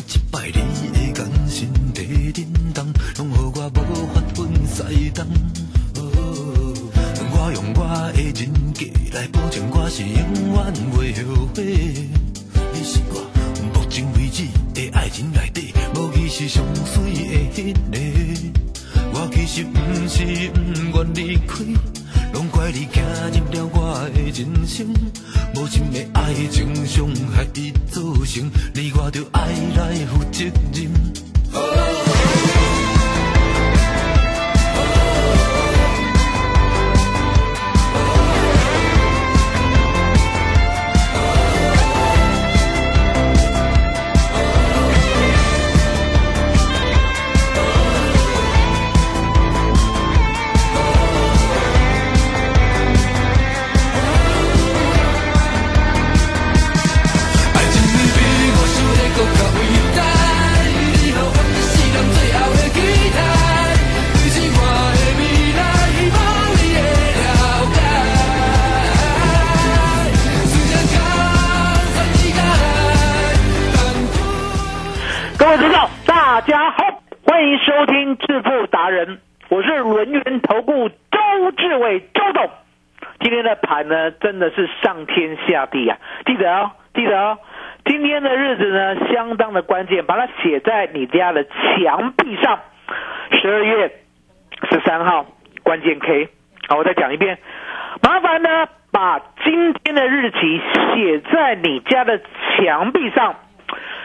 一摆你的眼神在震动，拢予我无法分西东。我用我的人格来保证我是永远袂后悔。你是我目前为止的爱情内底，无疑是上水的迄个。我其实不是不愿离开，拢怪你走入了我的人生。无情的爱情伤害伊造成，你我着爱来负责任。轮源投顾周志伟周董。今天的盘呢，真的是上天下地啊！记得哦，记得哦，今天的日子呢，相当的关键，把它写在你家的墙壁上。十二月十三号，关键 K。好，我再讲一遍，麻烦呢，把今天的日期写在你家的墙壁上。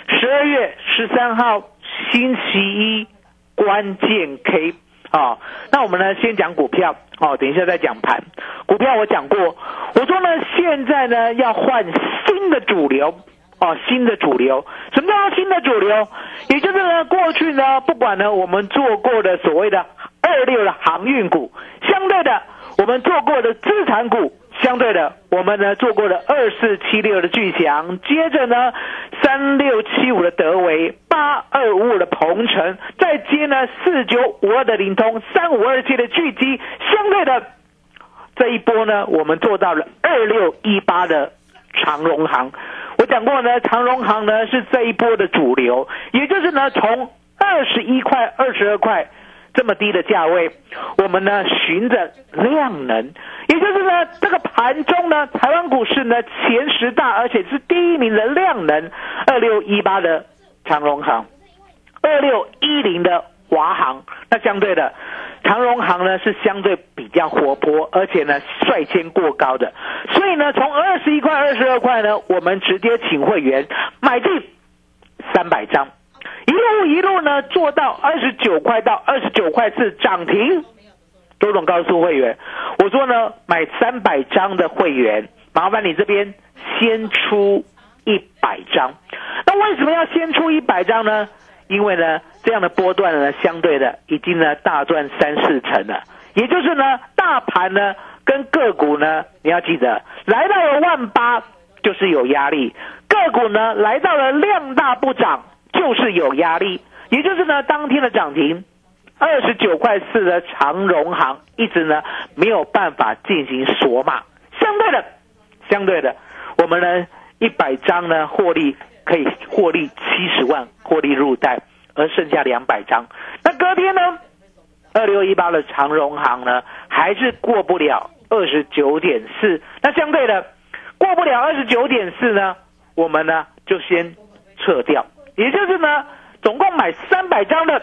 十二月十三号，星期一，关键 K 哦、那我们呢，先讲股票哦，等一下再讲盘。股票我讲过，我说呢，现在呢要换新的主流哦，新的主流。什么叫新的主流？也就是呢，过去呢，不管呢我们做过的所谓的二六的航运股，相对的我们做过的资产股。相对的，我们呢做过了二四七六的巨翔，接着呢三六七五的德维，八二五五的鹏程，再接呢四九五二的灵通，三五二七的巨基，相对的这一波呢，我们做到了二六一八的长荣行。我讲过呢，长荣行呢是这一波的主流，也就是呢从二十一块、二十二块这么低的价位，我们呢循着量能，也就是呢这个盘中呢台湾股市呢前十大，而且是第一名的量能，二六一八的长荣行，二六一零的华航，那相对的。长荣行呢是相对比较活泼，而且呢率先过高的，所以呢从二十一块、二十二块呢，我们直接请会员买进三百张，一路一路呢做到二十九块到二十九块四涨停。周总告诉会员，我说呢买三百张的会员，麻烦你这边先出一百张。那为什么要先出一百张呢？因为呢，这样的波段呢，相对的已经呢大赚三四成了。也就是呢，大盘呢跟个股呢，你要记得，来到了万八就是有压力，个股呢来到了量大不涨就是有压力。也就是呢，当天的涨停二十九块四的长荣行一直呢没有办法进行锁码，相对的，相对的，我们呢一百张呢获利可以获利七十万，获利入袋，而剩下两百张。那隔天呢，二六一八的长荣行呢还是过不了二十九点四。那相对的，过不了二十九点四呢，我们呢就先撤掉，也就是呢，总共买三百张的，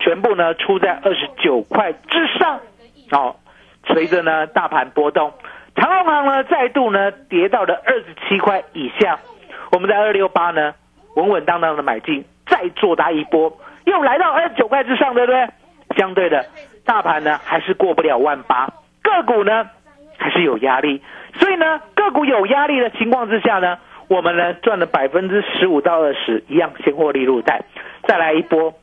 全部呢出在二十九块之上。哦，随着呢大盘波动，长隆行呢再度呢跌到了二十七块以下，我们在二六八呢稳稳当当的买进，再做大一波，又来到二十九块之上，对不对？相对的，大盘呢还是过不了万八，个股呢还是有压力，所以呢个股有压力的情况之下呢，我们呢赚了百分之十五到二十，一样先获利入袋，再来一波，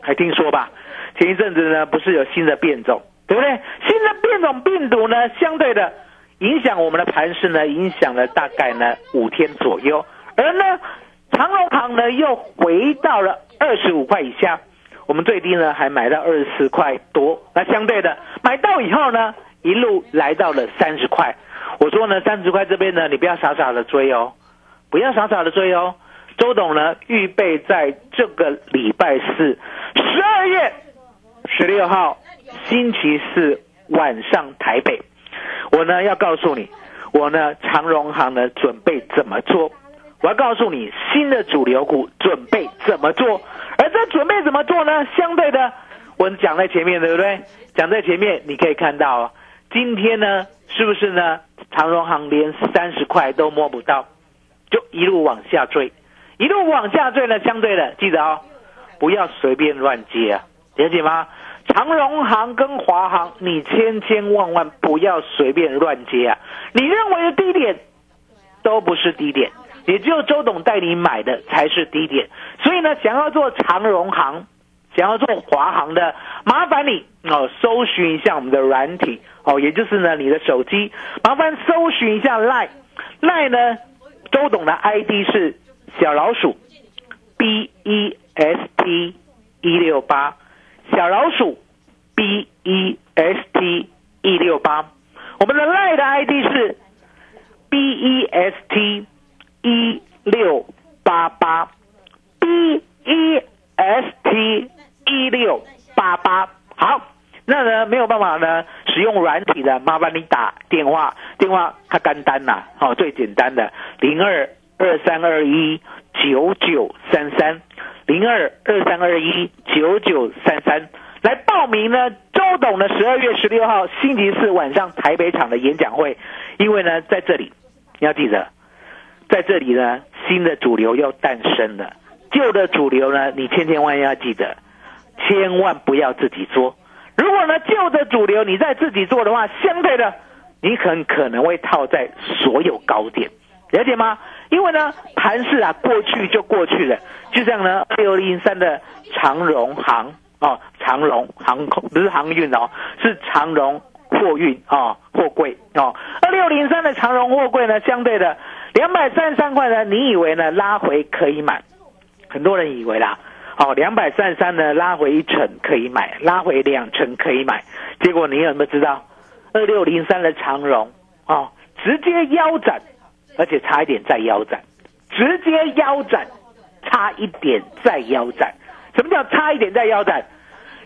还听说吧？前一阵子呢不是有新的变种，对不对？新的变种病毒呢，相对的影响我们的盘势呢，影响了大概呢五天左右，而呢长隆行呢又回到了二十五块以下。我们最低呢还买到二十四块多，那相对的买到以后呢，一路来到了三十块。我说呢，三十块这边呢，你不要傻傻的追哦，不要傻傻的追哦。周董呢，预备在这个礼拜四，十二月十六号星期四晚上台北，我呢要告诉你，我呢长荣行呢准备怎么做。我要告诉你，新的主流股准备怎么做，而这准备怎么做呢？相对的，我讲在前面，对不对？讲在前面，你可以看到，今天呢，是不是呢？长荣行连三十块都摸不到，就一路往下坠，一路往下坠呢。相对的，记得哦，不要随便乱接啊，了解吗？长荣行跟华航，你千千万万不要随便乱接啊！你认为的低点，都不是低点。也只有周董带你买的才是低点，所以呢，想要做长荣行，想要做华航的，麻烦你哦，搜寻一下我们的软体哦，也就是呢你的手机，麻烦搜寻一下 Line，Line 呢，周董的 ID 是小老鼠 B E S T 一六八，小老鼠 B E S T 一六八，我们的 lie 的 ID 是 B E S T。一六八八，B E S T 一六八八，好，那呢没有办法呢，使用软体的，麻烦你打电话，电话它干单呐，哦，最简单的零二二三二一九九三三，零二二三二一九九三三，来报名呢，周董的十二月十六号星期四晚上台北场的演讲会，因为呢在这里，你要记得。在这里呢，新的主流要诞生了。旧的主流呢，你千千万要记得，千万不要自己做。如果呢，旧的主流你再自己做的话，相对的，你很可能会套在所有高点，了解吗？因为呢，盘市啊，过去就过去了。就像呢，六零三的长荣航哦，长荣航空不是航运哦，是长荣货运哦，货柜哦。二六零三的长荣货柜呢，相对的。两百三十三块呢？你以为呢？拉回可以买，很多人以为啦。好，两百三十三呢，拉回一成可以买，拉回两成可以买。结果你有没有知道？二六零三的长荣哦，直接腰斩，而且差一点再腰斩，直接腰斩，差一点再腰斩。什么叫差一点再腰斩？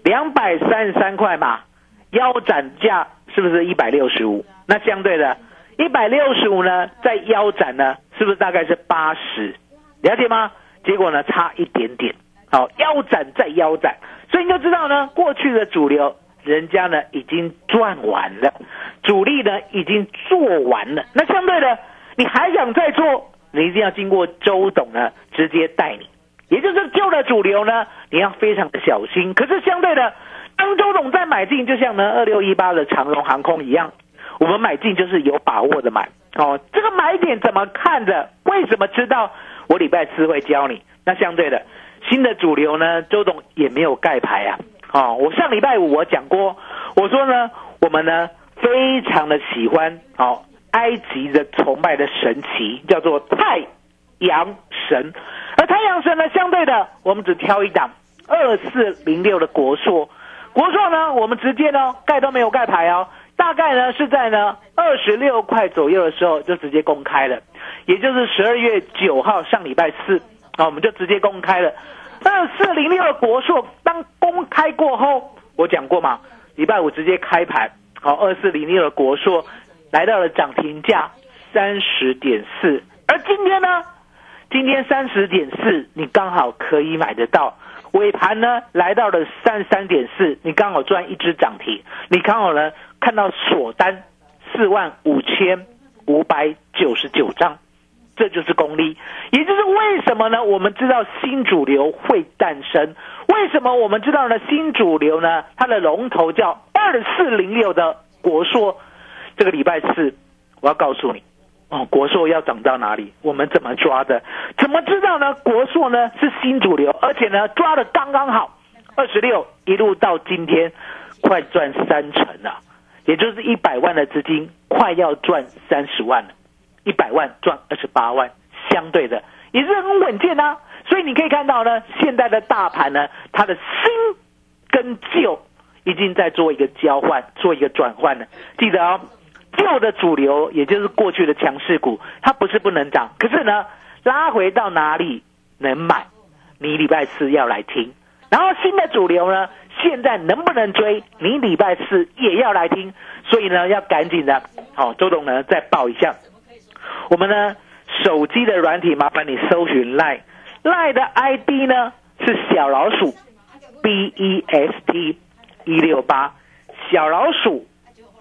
两百三十三块嘛，腰斩价是不是一百六十五？那相对的。一百六十五呢，在腰斩呢，是不是大概是八十？了解吗？结果呢，差一点点。好，腰斩再腰斩，所以你就知道呢，过去的主流人家呢已经赚完了，主力呢已经做完了。那相对的，你还想再做，你一定要经过周董呢直接带你，也就是旧的主流呢，你要非常的小心。可是相对的，当周董再买进，就像呢二六一八的长荣航空一样。我们买进就是有把握的买哦，这个买点怎么看的？为什么知道？我礼拜四会教你。那相对的，新的主流呢？周董也没有盖牌啊。哦，我上礼拜五我讲过，我说呢，我们呢非常的喜欢哦，埃及的崇拜的神奇叫做太阳神，而太阳神呢，相对的，我们只挑一档二四零六的国硕，国硕呢，我们直接呢盖都没有盖牌哦。大概呢是在呢二十六块左右的时候就直接公开了，也就是十二月九号上礼拜四好，我们就直接公开了二四零六的国硕。当公开过后，我讲过嘛，礼拜五直接开盘，好二四零六的国硕来到了涨停价三十点四，而今天呢，今天三十点四，你刚好可以买得到。尾盘呢来到了三十三点四，你刚好赚一只涨停，你刚好呢。看到锁单四万五千五百九十九张，这就是功力。也就是为什么呢？我们知道新主流会诞生，为什么我们知道呢？新主流呢，它的龙头叫二四零六的国硕，这个礼拜四我要告诉你。哦，国硕要涨到哪里？我们怎么抓的？怎么知道呢？国硕呢是新主流，而且呢抓的刚刚好，二十六一路到今天，快赚三成了，也就是一百万的资金快要赚三十万了，一百万赚二十八万，相对的也是很稳健啊。所以你可以看到呢，现在的大盘呢，它的新跟旧已经在做一个交换，做一个转换了。记得哦。旧的主流，也就是过去的强势股，它不是不能涨，可是呢，拉回到哪里能买？你礼拜四要来听。然后新的主流呢，现在能不能追？你礼拜四也要来听。所以呢，要赶紧的。好，周董呢再报一下。我们呢手机的软体，麻烦你搜寻 Line，Line 的 ID 呢是小老鼠 B E S T 一六八，小老鼠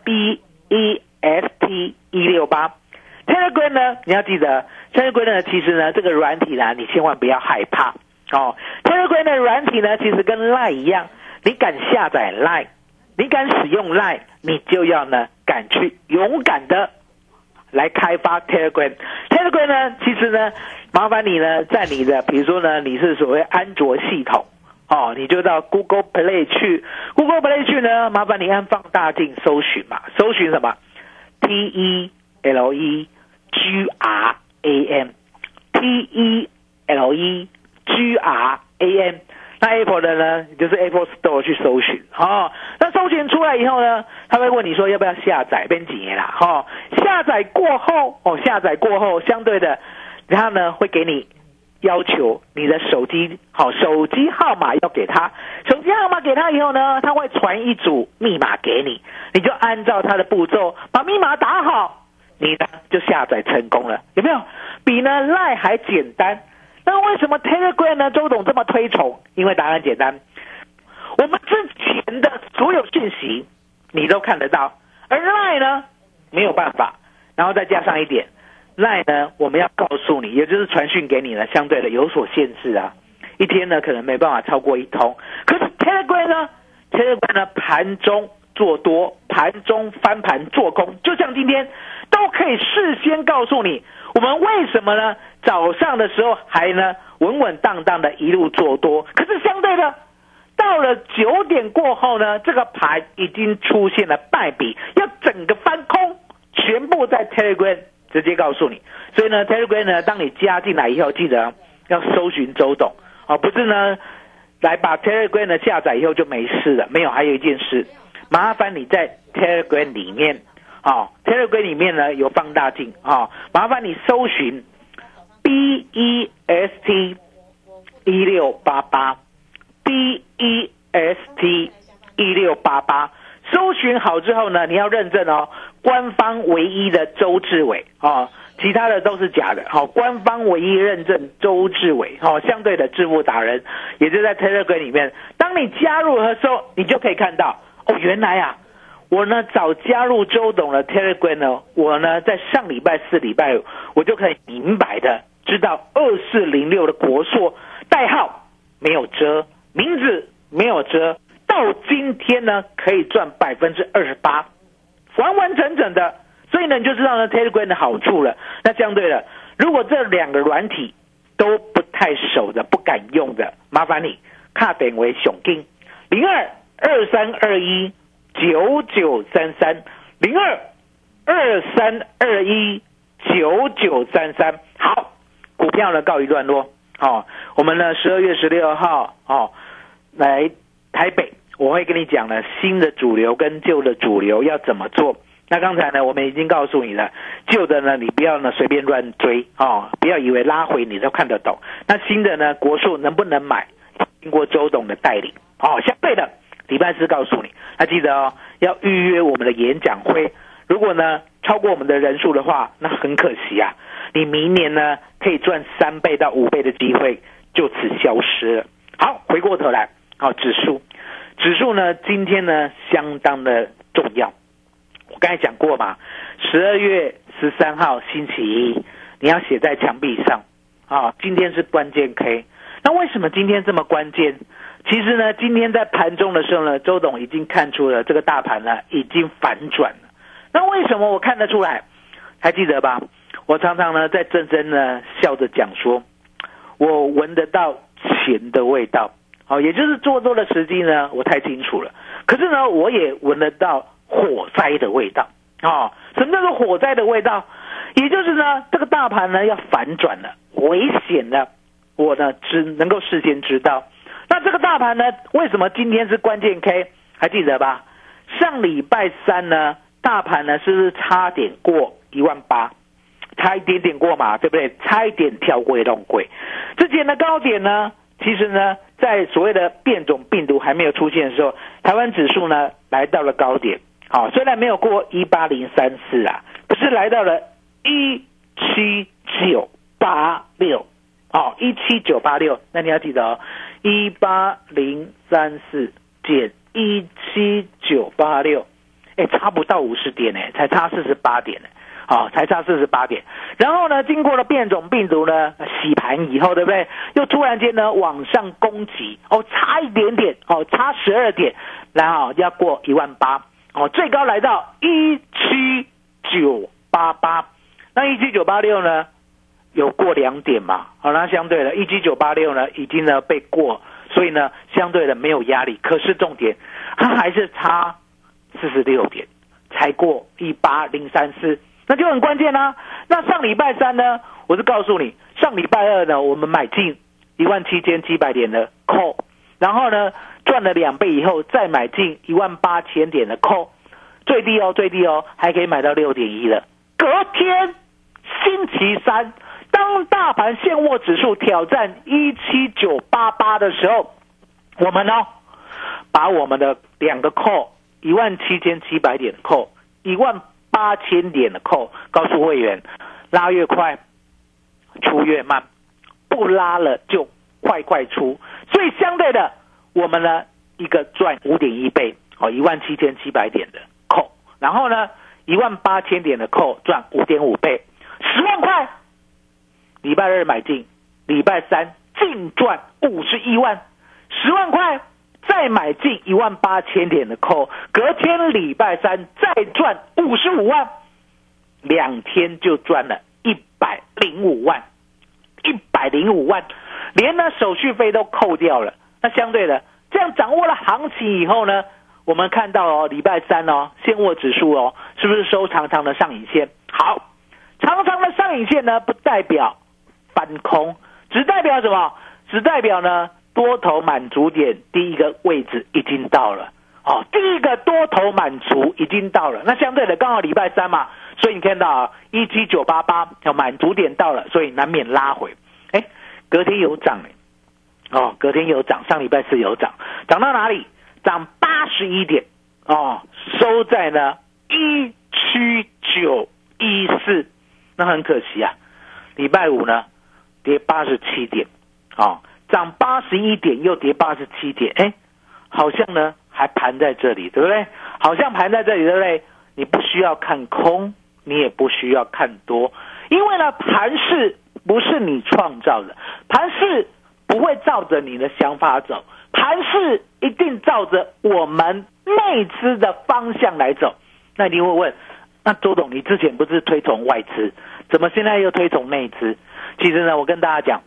B E。S T 一六八，Telegram 呢？你要记得，Telegram 呢，其实呢，这个软体呢，你千万不要害怕哦。Telegram 的软体呢，其实跟 Line 一样，你敢下载 Line，你敢使用 Line，你就要呢，敢去勇敢的来开发 Telegram。Telegram 呢，其实呢，麻烦你呢，在你的，比如说呢，你是所谓安卓系统哦，你就到 Google Play 去，Google Play 去呢，麻烦你按放大镜搜寻嘛，搜寻什么？T E L E G R A M，T E L E G R A M，那 Apple 的呢，就是 Apple Store 去搜寻，哈，那搜寻出来以后呢，他会问你说要不要下载，编几年啦，哈，下载过后，哦，下载过后，相对的，然后呢会给你。要求你的手机好，手机号码要给他，手机号码给他以后呢，他会传一组密码给你，你就按照他的步骤把密码打好，你呢就下载成功了，有没有？比呢赖还简单？那为什么 Telegram 呢？周董这么推崇？因为答案简单，我们之前的所有讯息你都看得到，而 Line 呢没有办法，然后再加上一点，Lie 呢？我们要告诉你，也就是传讯给你呢，相对的有所限制啊。一天呢，可能没办法超过一通。可是 Telegram 呢？Telegram 呢？盘中做多，盘中翻盘做空，就像今天都可以事先告诉你，我们为什么呢？早上的时候还呢稳稳当当的一路做多，可是相对的，到了九点过后呢，这个盘已经出现了败笔，要整个翻空，全部在 Telegram。直接告诉你，所以呢，Telegram 呢，当你加进来以后，记得要搜寻周董啊，不是呢，来把 Telegram 呢下载以后就没事了。没有，还有一件事，麻烦你在 Telegram 里面啊，Telegram 里面呢有放大镜啊，麻烦你搜寻 B E S T 一六八八 B E S T 一六八八，搜寻好之后呢，你要认证哦。官方唯一的周志伟啊，其他的都是假的。好，官方唯一认证周志伟，好，相对的致富达人，也就在 Telegram 里面。当你加入的时候，你就可以看到哦，原来啊，我呢早加入周董的 Telegram 呢，我呢在上礼拜四、礼拜五，我就可以明白的知道二四零六的国硕代号没有遮，名字没有遮，到今天呢可以赚百分之二十八。完完整整的，所以呢，你就知道呢，Telegram 的好处了。那相对的，如果这两个软体都不太熟的、不敢用的，麻烦你卡点为熊金零二二三二一九九三三零二二三二一九九三三。好，股票呢告一段落。好，我们呢十二月十六号哦来台北。我会跟你讲呢，新的主流跟旧的主流要怎么做。那刚才呢，我们已经告诉你了，旧的呢，你不要呢随便乱追哦，不要以为拉回你都看得懂。那新的呢，国数能不能买？经过周董的带领哦，相对的，礼拜四告诉你，那记得哦，要预约我们的演讲会。如果呢超过我们的人数的话，那很可惜啊，你明年呢可以赚三倍到五倍的机会就此消失了。好，回过头来，好指数。指数呢，今天呢相当的重要。我刚才讲过嘛，十二月十三号星期一，你要写在墙壁上啊！今天是关键 K，那为什么今天这么关键？其实呢，今天在盘中的时候呢，周董已经看出了这个大盘呢已经反转了。那为什么我看得出来？还记得吧？我常常呢在真真呢笑着讲说，我闻得到钱的味道。好，也就是做多的时机呢，我太清楚了。可是呢，我也闻得到火灾的味道。啊，什么叫做火灾的味道？也就是呢，这个大盘呢要反转了，危险了。我呢只能够事先知道。这个大盘呢，为什么今天是关键 K？还记得吧？上礼拜三呢，大盘呢是不是差点过一万八？差一点点过嘛，对不对？差一点跳过一龙轨。之前的高点呢，其实呢，在所谓的变种病毒还没有出现的时候，台湾指数呢来到了高点。好，虽然没有过一八零三四啊，可是来到了一七九八六。好，一七九八六，那你要记得哦，一八零三四减一七九八六，哎，差不到五十点呢，才差四十八点呢，好，才差四十八点。然后呢，经过了变种病毒呢洗盘以后，对不对？又突然间呢往上攻击，哦，差一点点，哦，差十二点，然后要过一万八，哦，最高来到一七九八八，那一七九八六呢？有过两点嘛？好，那相对的，一七九八六呢，已经呢被过，所以呢，相对的没有压力。可是重点，它还是差四十六点才过一八零三四，那就很关键啦。那上礼拜三呢，我是告诉你，上礼拜二呢，我们买进一万七千七百点的 call，然后呢赚了两倍以后，再买进一万八千点的 call，最低哦，最低哦，还可以买到六点一了。隔天星期三。当大盘现货指数挑战一七九八八的时候，我们呢，把我们的两个扣一万七千七百点的扣一万八千点的扣告诉会员，拉越快出越慢，不拉了就快快出。所以相对的，我们呢一个赚五点一倍哦，一万七千七百点的扣，然后呢一万八千点的扣赚五点五倍，十万块。礼拜二买进，礼拜三净赚五十一万，十万块再买进一万八千点的扣，隔天礼拜三再赚五十五万，两天就赚了一百零五万，一百零五万，连呢手续费都扣掉了。那相对的，这样掌握了行情以后呢，我们看到哦，礼拜三哦，现货指数哦，是不是收长长的上影线？好，长长的上影线呢，不代表。翻空只代表什么？只代表呢多头满足点第一个位置已经到了哦，第一个多头满足已经到了。那相对的刚好礼拜三嘛，所以你看到啊一七九八八要满足点到了，所以难免拉回。哎，隔天有涨哎，哦，隔天有涨，上礼拜四有涨，涨到哪里？涨八十一点哦，收在呢一七九一四。那很可惜啊，礼拜五呢？跌八十七点，啊，涨八十一点又跌八十七点，哎，好像呢还盘在这里，对不对？好像盘在这里，对不对？你不需要看空，你也不需要看多，因为呢盘是不是你创造的，盘是不会照着你的想法走，盘是一定照着我们内资的方向来走。那你会问，那周董，你之前不是推崇外资，怎么现在又推崇内资？其实呢，我跟大家讲，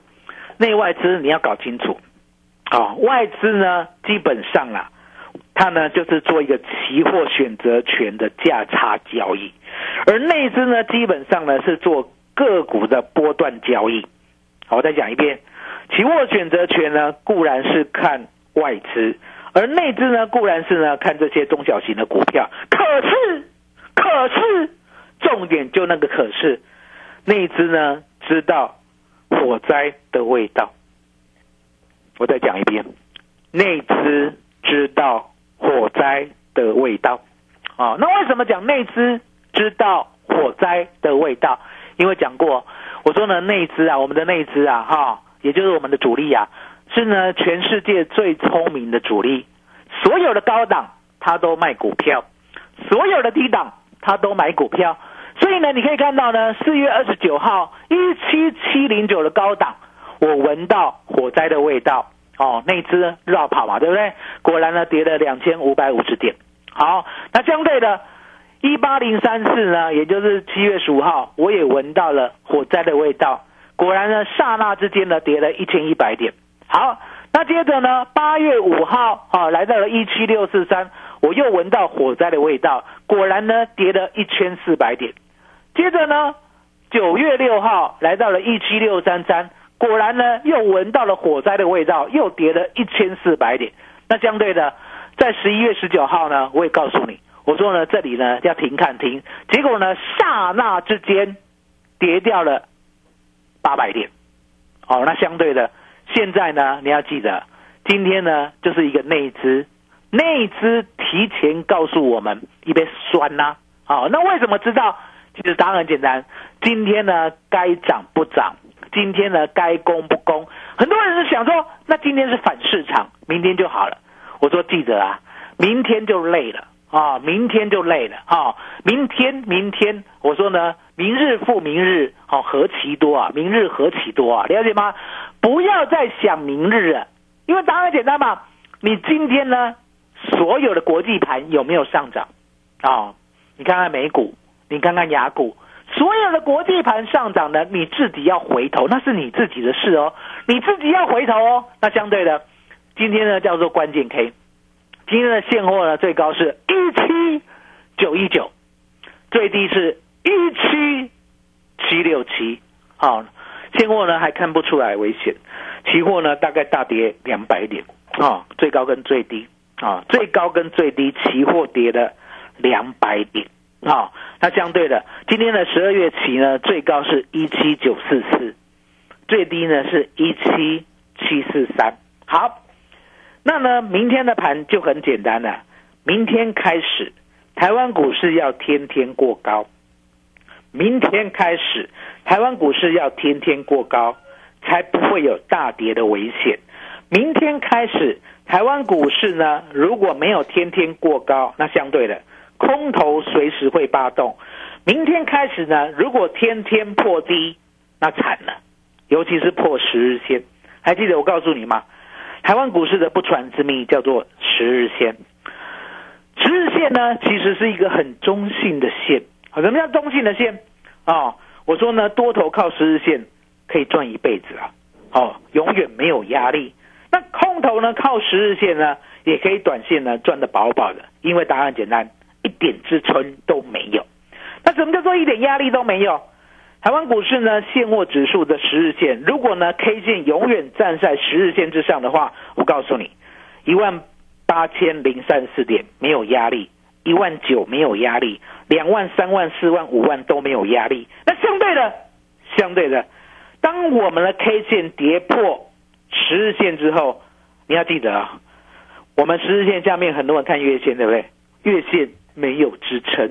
内外资你要搞清楚，啊，外资呢基本上啊，它呢就是做一个期货选择权的价差交易，而内资呢基本上呢是做个股的波段交易。好，我再讲一遍，期货选择权呢固然是看外资，而内资呢固然是呢看这些中小型的股票。可是，可是，重点就那个可是，内资呢？知道火灾的味道，我再讲一遍，内资知道火灾的味道啊。那为什么讲内资知道火灾的味道？因为讲过，我说呢，内资啊，我们的内资啊，哈，也就是我们的主力啊，是呢全世界最聪明的主力。所有的高档他都卖股票，所有的低档他都买股票，所以呢，你可以看到呢，四月二十九号一七七零九的高档，我闻到火灾的味道哦，那只绕跑嘛，对不对？果然呢，跌了两千五百五十点。好，那相对的，一八零三四呢，也就是七月十五号，我也闻到了火灾的味道。果然呢，刹那之间呢，跌了一千一百点。好，那接着呢，八月五号啊，来到了一七六四三，我又闻到火灾的味道。果然呢，跌了一千四百点。接着呢，九月六号来到了一七六三三，果然呢，又闻到了火灾的味道，又跌了一千四百点。那相对的，在十一月十九号呢，我也告诉你，我说呢，这里呢要停看停。结果呢，刹那之间跌掉了八百点。哦，那相对的，现在呢，你要记得，今天呢就是一个内资，内资提前告诉我们一杯酸呐、好，那为什么知道？其实答案很简单，今天呢该涨不涨，今天呢该攻不攻。很多人是想说，那今天是反市场，明天就好了。我说记者啊，明天就累了啊，明天就累了啊，明天明天，我说呢，明日复明日，好、何其多啊，明日何其多啊，了解吗？不要再想明日了，因为答案很简单嘛，你今天呢，所有的国际盘有没有上涨啊、你看看美股。你看看雅股，所有的国际盘上涨的，你自己要回头，那是你自己的事哦，你自己要回头哦。那相对的，今天呢叫做关键 K，今天的现货呢最高是一七九一九，最低是一七七六七，好，现货呢还看不出来危险，期货呢大概大跌两百点。啊、最高跟最低。啊、最高跟最低，期货跌了两百点。好、那相对的，今天的十二月期呢，最高是一七九四四，最低呢是一七七四三。好，那呢，明天的盘就很简单了。明天开始，台湾股市要天天过高。明天开始，台湾股市要天天过高，才不会有大跌的危险。明天开始，台湾股市呢，如果没有天天过高，那相对的。空头随时会发动。明天开始呢，如果天天破低，那惨了，尤其是破十日线。还记得我告诉你吗？台湾股市的不传之秘叫做十日线。十日线呢，其实是一个很中性的线。什么叫中性的线？哦，我说呢，多头靠十日线可以赚一辈子啊，哦，永远没有压力。那空头呢，靠十日线呢，也可以短线呢赚得饱饱的，因为答案简单。一点支撑都没有。那什么叫做一点压力都没有？台湾股市呢，现货指数的十日线，如果呢 K 线永远站在十日线之上的话，我告诉你，一万八千零三十四点没有压力，一万九没有压力，两万、三万、四万、五万都没有压力。那相对的，相对的，当我们的 K 线跌破十日线之后，你要记得啊，我们十日线下面很多人看月线，对不对？月线没有支撑，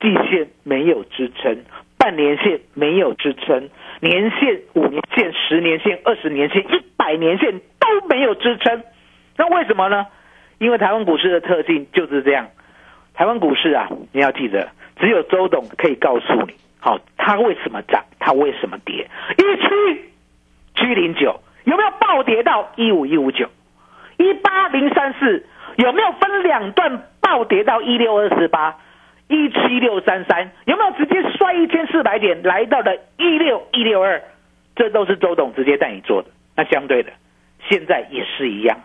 季线没有支撑，半年线没有支撑，年线、五年线、十年线、二十年线、一百年线都没有支撑。那为什么呢？因为台湾股市的特性就是这样。台湾股市啊，你要记得，只有周董可以告诉你，好，它为什么涨，它为什么跌。一七七零九有没有暴跌到一五一五九？一八零三四有没有分两段暴跌到一六二四八？一七六三三有没有直接摔一千四百点来到了一六一六二？这都是周董直接带你做的。那相对的，现在也是一样，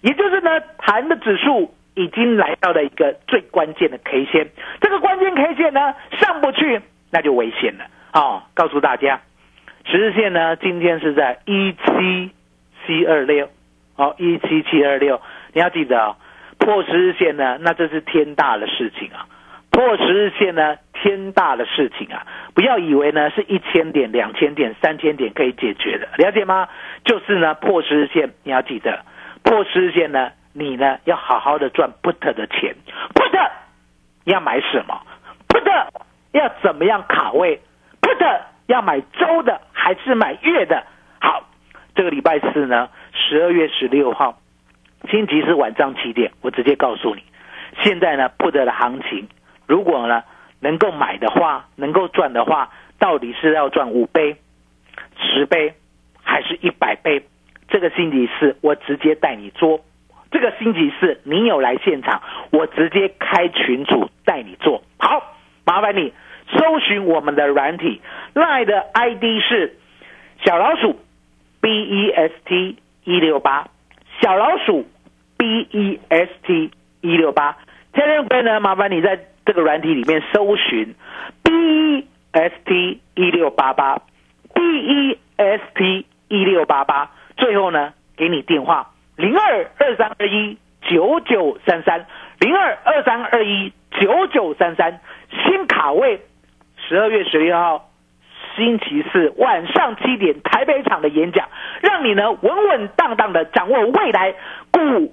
也就是呢，盘的指数已经来到了一个最关键的 K 线，这个关键 K 线呢上不去，那就危险了啊、哦！告诉大家，十日线呢今天是在一七七二六，哦，一七七二六，你要记得哦，破十日线呢，那这是天大的事情啊。破十日线呢，天大的事情啊！不要以为呢是一千点、两千点、三千点可以解决的，了解吗？就是呢破十日线，你要记得破十日线呢，你呢要好好的赚 put 的钱，put 要买什么？put 要怎么样卡位？put 要买周的还是买月的？好，这个礼拜四呢，十二月十六号，星期四晚上七点，我直接告诉你，现在呢不得的行情。如果呢，能够买的话，能够赚的话，到底是要赚五倍、十倍，还是一百倍？这个星期四我直接带你做。这个星期四你有来现场，我直接开群组带你做。好，麻烦你搜寻我们的软体，line 的 ID 是小老鼠 B E S T 一六八，小老鼠 B E S T 一六八。Telegram 呢，麻烦你在这个软体里面搜寻 B E S T 一六八八，B E S T 一六八八。最后呢，给你电话零二二三二一九九三三零二二三二一九九三三，新卡位十二月十六号星期四晚上七点台北场的演讲，让你呢稳稳当当的掌握未来股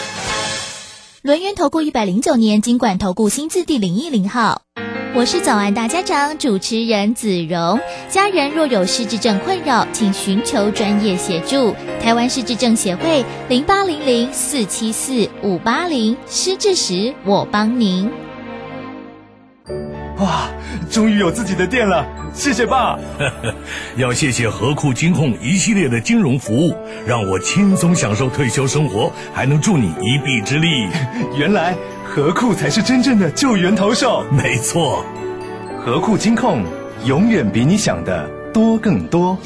轮源投顾一百零九年金管投顾新字第零一零号。我是早安大家长主持人子荣，家人若有失智症困扰，请寻求专业协助。台湾失智症协会零八零零四七四五八零，失智时我帮您。哇，终于有自己的店了，谢谢爸。要谢谢和库金控一系列的金融服务，让我轻松享受退休生活，还能助你一臂之力。原来。和库才是真正的救援投手，没错。和库金控永远比你想的多更多。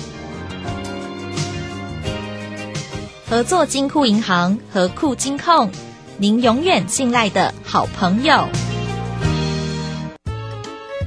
合作金库银行和库金控，您永远信赖的好朋友。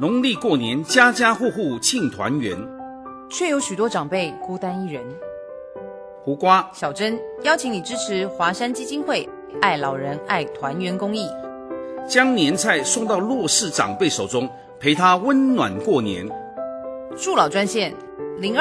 农历过年，家家户户庆团圆，却有许多长辈孤单一人。胡瓜、小珍邀请你支持华山基金会“爱老人、爱团圆”公益，将年菜送到弱势长辈手中，陪他温暖过年。助老专线